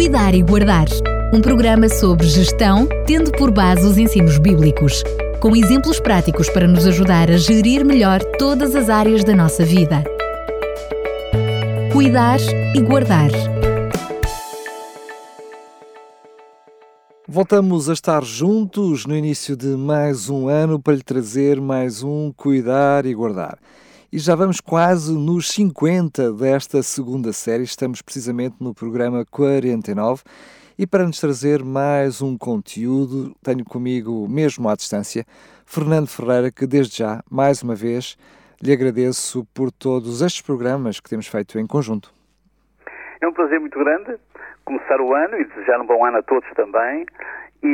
Cuidar e Guardar. Um programa sobre gestão, tendo por base os ensinos bíblicos, com exemplos práticos para nos ajudar a gerir melhor todas as áreas da nossa vida. Cuidar e Guardar. Voltamos a estar juntos no início de mais um ano para lhe trazer mais um Cuidar e Guardar. E já vamos quase nos 50 desta segunda série, estamos precisamente no programa 49. E para nos trazer mais um conteúdo, tenho comigo, mesmo à distância, Fernando Ferreira, que desde já, mais uma vez, lhe agradeço por todos estes programas que temos feito em conjunto. É um prazer muito grande começar o ano e desejar um bom ano a todos também e,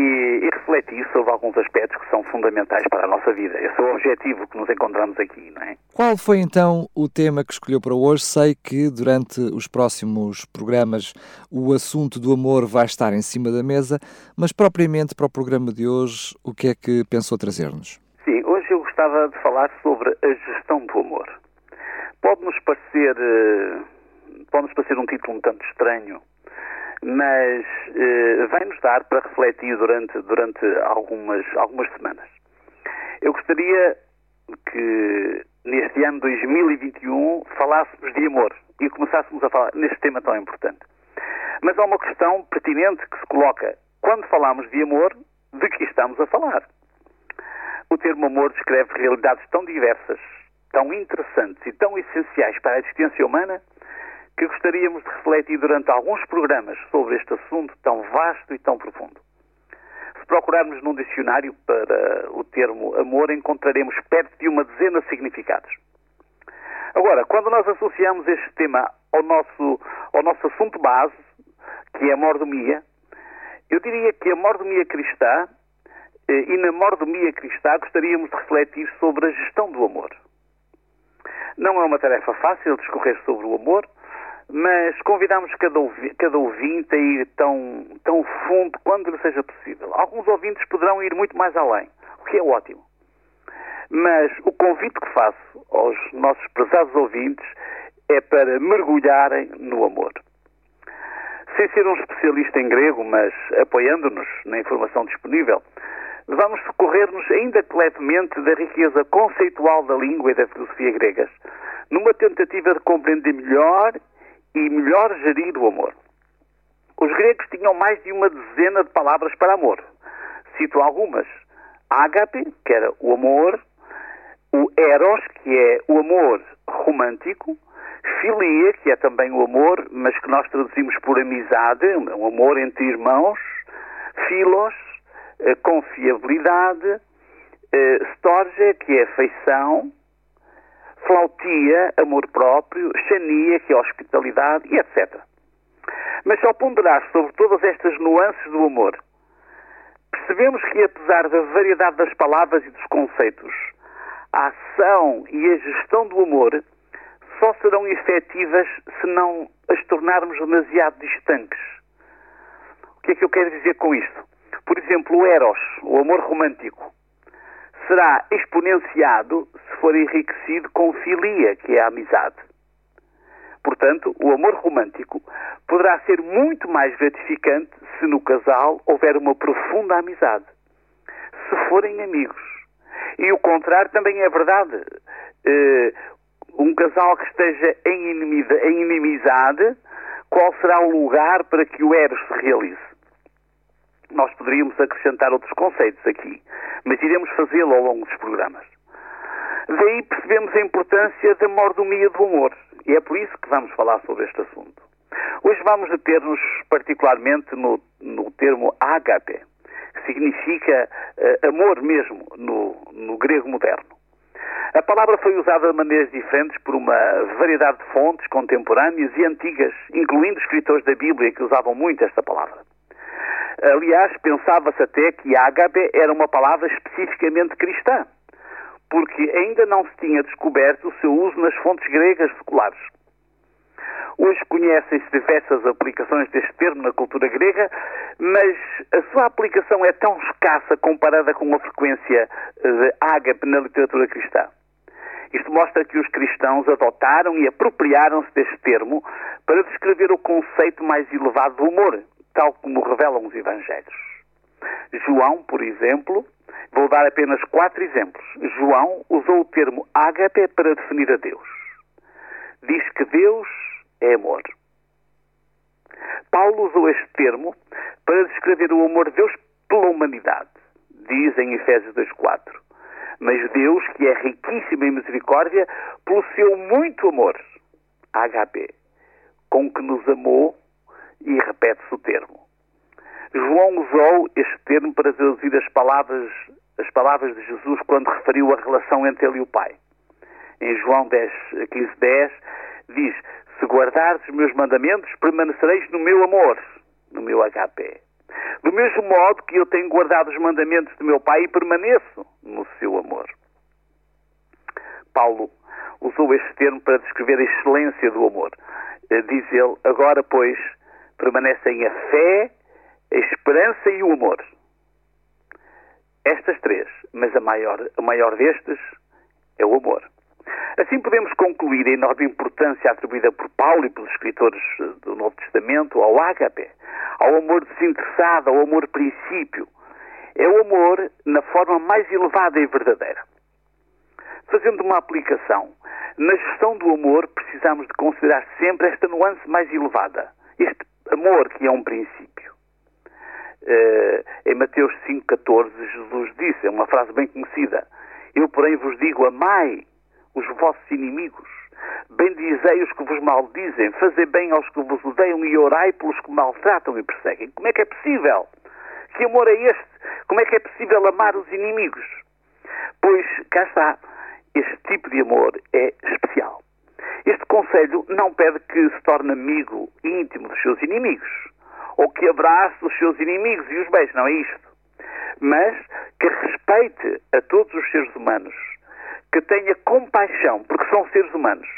e, refletir sobre alguns aspectos que são fundamentais para a nossa vida. Esse é o objetivo que nos encontramos aqui, não é? Qual foi então o tema que escolheu para hoje? Sei que durante os próximos programas o assunto do amor vai estar em cima da mesa, mas propriamente para o programa de hoje, o que é que pensou trazer-nos? Sim, hoje eu gostava de falar sobre a gestão do amor. Pode-nos parecer, eh, pode-nos parecer um título um tanto estranho, mas eh, vai-nos dar para refletir durante, durante algumas, algumas semanas. Eu gostaria que neste ano 2021 falássemos de amor e começássemos a falar neste tema tão importante. Mas há uma questão pertinente que se coloca quando falamos de amor, de que estamos a falar? O termo amor descreve realidades tão diversas, tão interessantes e tão essenciais para a existência humana que gostaríamos de refletir durante alguns programas sobre este assunto tão vasto e tão profundo. Se procurarmos num dicionário para o termo amor, encontraremos perto de uma dezena de significados. Agora, quando nós associamos este tema ao nosso, ao nosso assunto base, que é a mordomia, eu diria que a mordomia cristã, eh, e na mordomia cristã gostaríamos de refletir sobre a gestão do amor. Não é uma tarefa fácil discorrer sobre o amor, mas convidamos cada, cada ouvinte a ir tão, tão fundo quanto lhe seja possível. Alguns ouvintes poderão ir muito mais além, o que é ótimo. Mas o convite que faço aos nossos prezados ouvintes é para mergulharem no amor. Sem ser um especialista em grego, mas apoiando-nos na informação disponível, vamos socorrer-nos ainda que levemente da riqueza conceitual da língua e da filosofia gregas, numa tentativa de compreender melhor e melhor gerir o amor. Os gregos tinham mais de uma dezena de palavras para amor. Cito algumas. Ágape, que era o amor, o eros, que é o amor romântico, filia, que é também o amor, mas que nós traduzimos por amizade, um amor entre irmãos, filos, eh, confiabilidade, eh, storge, que é afeição, flautia, amor próprio, xania, que é hospitalidade e etc. Mas ao ponderar sobre todas estas nuances do amor, percebemos que apesar da variedade das palavras e dos conceitos, a ação e a gestão do amor só serão efetivas se não as tornarmos demasiado distantes. O que é que eu quero dizer com isto? Por exemplo, o eros, o amor romântico, será exponenciado se for enriquecido com filia, que é a amizade. Portanto, o amor romântico poderá ser muito mais gratificante se no casal houver uma profunda amizade, se forem amigos. E o contrário também é verdade. Uh, um casal que esteja em, inimizade, qual será o lugar para que o Eros se realize? Nós poderíamos acrescentar outros conceitos aqui, mas iremos fazê-lo ao longo dos programas. Daí percebemos a importância da mordomia do amor, e é por isso que vamos falar sobre este assunto. Hoje vamos deter-nos particularmente no, no termo agape, que significa uh, amor mesmo no, no grego moderno. A palavra foi usada de maneiras diferentes por uma variedade de fontes contemporâneas e antigas, incluindo escritores da Bíblia que usavam muito esta palavra. Aliás, pensava-se até que ágape era uma palavra especificamente cristã, porque ainda não se tinha descoberto o seu uso nas fontes gregas seculares. Hoje conhecem-se diversas aplicações deste termo na cultura grega, mas a sua aplicação é tão escassa comparada com a frequência de ágape na literatura cristã. Isto mostra que os cristãos adotaram e apropriaram-se deste termo para descrever o conceito mais elevado do humor, tal como revelam os Evangelhos. João, por exemplo, vou dar apenas quatro exemplos. João usou o termo ágape para definir a Deus. Diz que Deus é amor. Paulo usou este termo para descrever o amor de Deus pela humanidade. Diz em Efésios 2.4 Mas Deus, que é riquíssimo em misericórdia, pelo seu muito amor, HP, com que nos amou, e repete-se o termo. João usou este termo para traduzir as palavras, as palavras de Jesus quando referiu a relação entre ele e o Pai. Em João 10, 15, 10, diz: Se guardares os meus mandamentos, permanecereis no meu amor, no meu HP. Do mesmo modo que eu tenho guardado os mandamentos do meu Pai e permaneço no seu amor. Paulo usou este termo para descrever a excelência do amor. Eh, diz ele: Agora, pois, permanecem a fé, a esperança e o amor. Estas três, mas a maior, a maior destes é o amor. Assim podemos concluir a enorme importância atribuída por Paulo e pelos escritores do Novo Testamento ao ágape, ao amor desinteressado, ao amor princípio. É o amor na forma mais elevada e verdadeira. Fazendo uma aplicação, na gestão do amor precisamos de considerar sempre esta nuance mais elevada, este amor que é um princípio. Uh, em Mateus 5,14, Jesus disse, é uma frase bem conhecida: Eu, porém, vos digo, amai os vossos inimigos, bendizei os que vos maldizem, fazei bem aos que vos odeiam e orai pelos que maltratam e perseguem. Como é que é possível? Que amor é este? Como é que é possível amar os inimigos? Pois, cá está, este tipo de amor é especial. Este conselho não pede que se torne amigo íntimo dos seus inimigos, ou que abrace os seus inimigos e os beije, não é isto. Mas que respeite a todos os seres humanos, que tenha compaixão, porque são seres humanos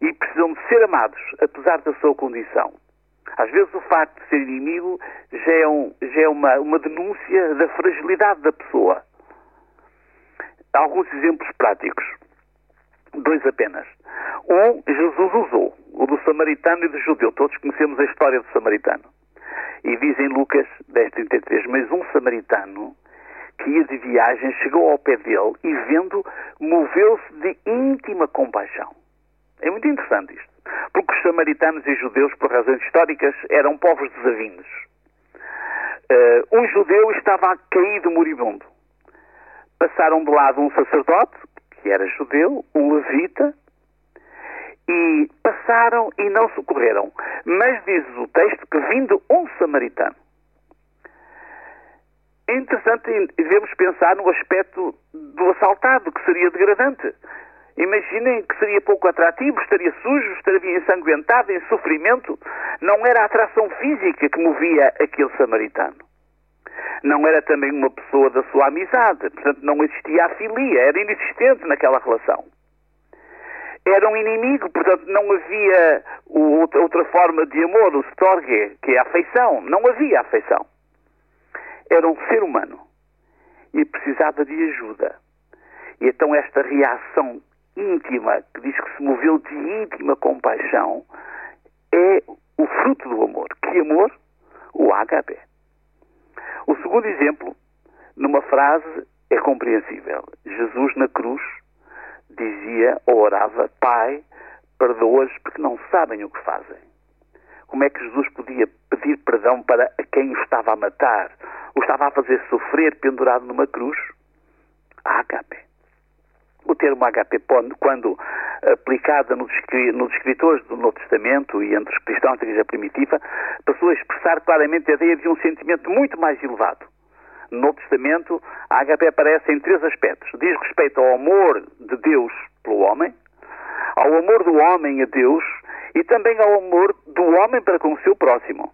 e precisam de ser amados, apesar da sua condição. Às vezes o facto de ser inimigo já é, um, já é uma, uma denúncia da fragilidade da pessoa. Alguns exemplos práticos. Dois apenas. Um, Jesus usou, o do samaritano e do judeu. Todos conhecemos a história do samaritano. E diz em Lucas 10.33, mas um samaritano que ia de viagem chegou ao pé dele e vendo, moveu-se de íntima compaixão. É muito interessante isto. Porque os samaritanos e judeus, por razões históricas, eram povos desavindos. Uh, um judeu estava caído moribundo. Passaram de lado um sacerdote, que era judeu, um levita, e passaram e não socorreram. Mas diz o texto que vindo um samaritano. É interessante devemos pensar no aspecto do assaltado, que seria degradante. Imaginem que seria pouco atrativo, estaria sujo, estaria ensanguentado, em sofrimento. Não era a atração física que movia aquele samaritano. Não era também uma pessoa da sua amizade, portanto não existia a filia, era inexistente naquela relação. Era um inimigo, portanto não havia outra forma de amor, o storge, que é a afeição. Não havia afeição era um ser humano e precisava de ajuda. E então esta reação íntima, que diz que se moveu de íntima compaixão, é o fruto do amor. Que amor? O HP. Segundo exemplo, numa frase, é compreensível. Jesus na cruz dizia ou orava, Pai, perdoa-os porque não sabem o que fazem. Como é que Jesus podia pedir perdão para quem o estava a matar? o estava a fazer sofrer pendurado numa cruz, a HP. O termo HP, quando aplicado nos, escritores do Novo Testamento e entre os cristãos da Igreja Primitiva, passou a expressar claramente a ideia de um sentimento muito mais elevado. No Novo Testamento, a HP aparece em três aspectos. Diz respeito ao amor de Deus pelo homem, ao amor do homem a Deus e também ao amor do homem para com o seu próximo.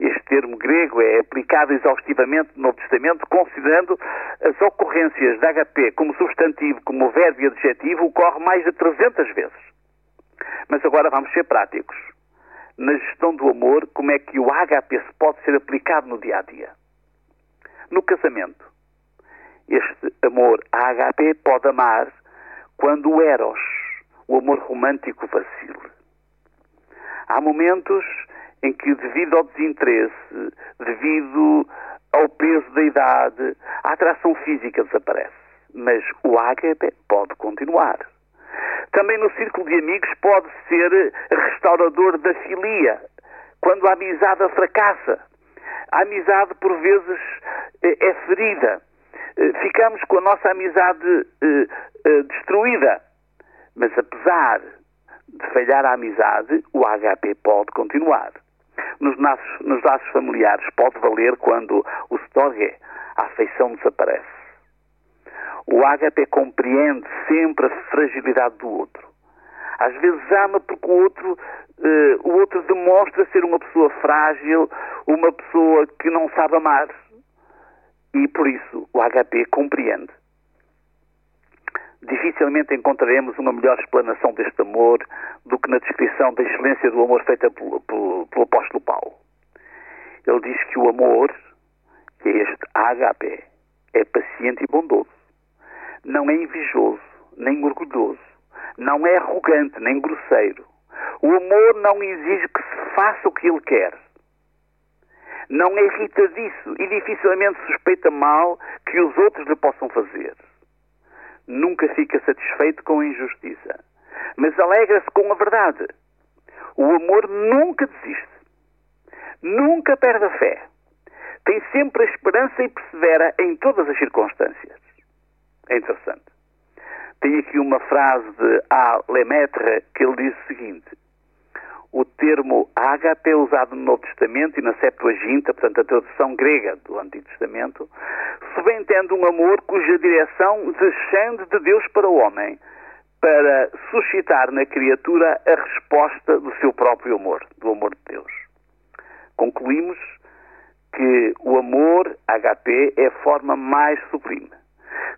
Este termo grego é aplicado exaustivamente no Novo Testamento, considerando as ocorrências de HP como substantivo, como verbo e adjetivo, ocorre mais de 300 vezes. Mas agora vamos ser práticos. Na gestão do amor, como é que o HP pode ser aplicado no dia a dia? No casamento, este amor HP pode amar quando o Eros, o amor romântico, vacile. Há momentos em que, devido ao desinteresse, devido ao peso da idade, a atração física desaparece. Mas o ágape pode continuar. Também no círculo de amigos pode ser restaurador da filia, quando a amizade fracassa. A amizade, por vezes, é ferida. Ficamos com a nossa amizade eh, eh, destruída. Mas apesar de falhar a amizade, o HP pode continuar. Nos, laços, nos laços familiares pode valer quando o storge, a afeição desaparece. O HP compreende sempre a fragilidade do outro. Às vezes ama porque o outro, uh, o outro demonstra ser uma pessoa frágil, uma pessoa que não sabe amar. E por isso o HP compreende. Dificilmente encontraremos uma melhor explanação deste amor do que na descrição da excelência do amor feita pelo, pelo, pelo apóstolo Paulo. Ele diz que o amor, que é este HP, é paciente e bondoso. Não é invejoso, nem orgulhoso. Não é arrogante, nem grosseiro. O amor não exige que se faça o que ele quer. Não é irritadiço e dificilmente suspeita mal que os outros lhe possam fazer nunca fica satisfeito com a injustiça, mas alegra-se com a verdade. O amor nunca desiste, nunca perde a fé, tem sempre a esperança e persevera em todas as circunstâncias. É interessante. Tem aqui uma frase de A. Lemaitre que ele diz o seguinte: o termo ágape é usado no Novo Testamento e na Septuaginta, portanto a tradução grega do Antigo Testamento, subentende um amor cuja direção descende de Deus para o homem, para suscitar na criatura a resposta do seu próprio amor, do amor de Deus. Concluímos que o amor HP é a forma mais sublime.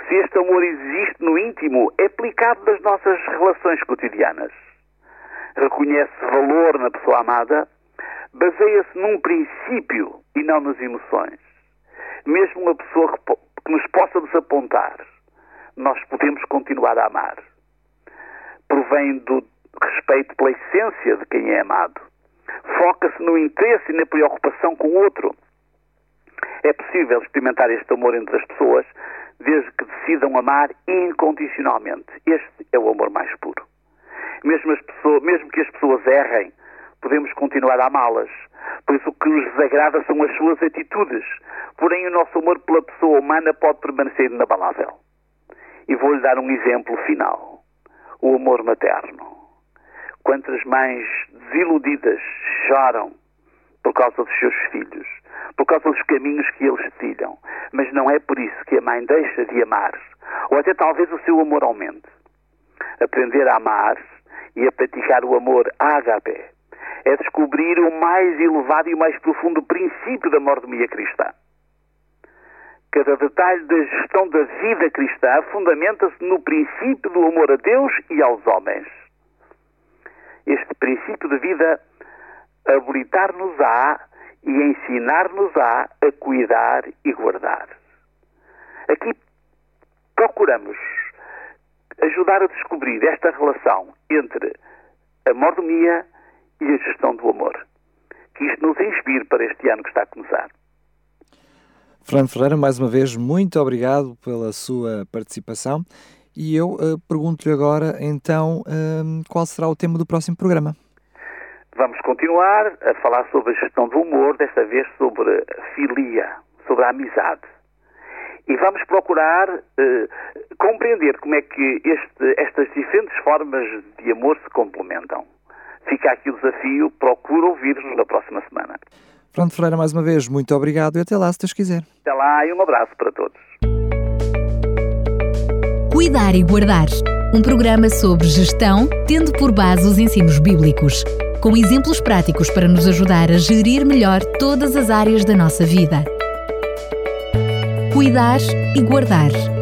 Se este amor existe no íntimo, é aplicado nas nossas relações cotidianas reconhece valor na pessoa amada, baseia-se num princípio e não nas emoções. Mesmo uma pessoa que, que nos possa desapontar, nós podemos continuar a amar. Provém do respeito pela essência de quem é amado. Foca-se no interesse e na preocupação com o outro. É possível experimentar este amor entre as pessoas desde que decidam amar incondicionalmente. Este é o amor mais puro. Mesmo, pessoas, mesmo que as pessoas errem, podemos continuar a amá-las. Por isso o que nos desagrada são as suas atitudes. Porém, o nosso amor pela pessoa humana pode permanecer inabalável. E vou-lhe dar um exemplo final. O amor materno. Quantas mães desiludidas choram por causa dos seus filhos, por causa dos caminhos que eles trilham. Mas não é por isso que a mãe deixa de amar. Ou até talvez o seu amor aumente. Aprender a amar e a praticar o amor ágape é descobrir o mais elevado e o mais profundo princípio da mordomia cristã. Cada detalhe da gestão da vida cristã fundamenta-se no princípio do amor a Deus e aos homens. Este princípio de vida habilitar-nos-á e ensinar-nos-á a cuidar e guardar. Aqui procuramos ajudar a descobrir esta relação entre a mordomia e a gestão do amor. Que isto nos inspire para este ano que está a começar. Fernando Ferreira, mais uma vez, muito obrigado pela sua participação. E eu uh, pergunto-lhe agora, então, uh, qual será o tema do próximo programa? Vamos continuar a falar sobre a gestão do humor, desta vez sobre filia, sobre a amizade e vamos procurar uh, compreender como é que este, estas diferentes formas de amor se complementam. Fica aqui o desafio, procuro ouvir-nos na próxima semana. Pronto, Ferreira, mais uma vez, muito obrigado e até lá, se Deus quiser. Até lá e um abraço para todos. Cuidar e Guardar um programa sobre gestão, tendo por base os ensinos bíblicos, com exemplos práticos para nos ajudar a gerir melhor todas as áreas da nossa vida cuidar e guardar.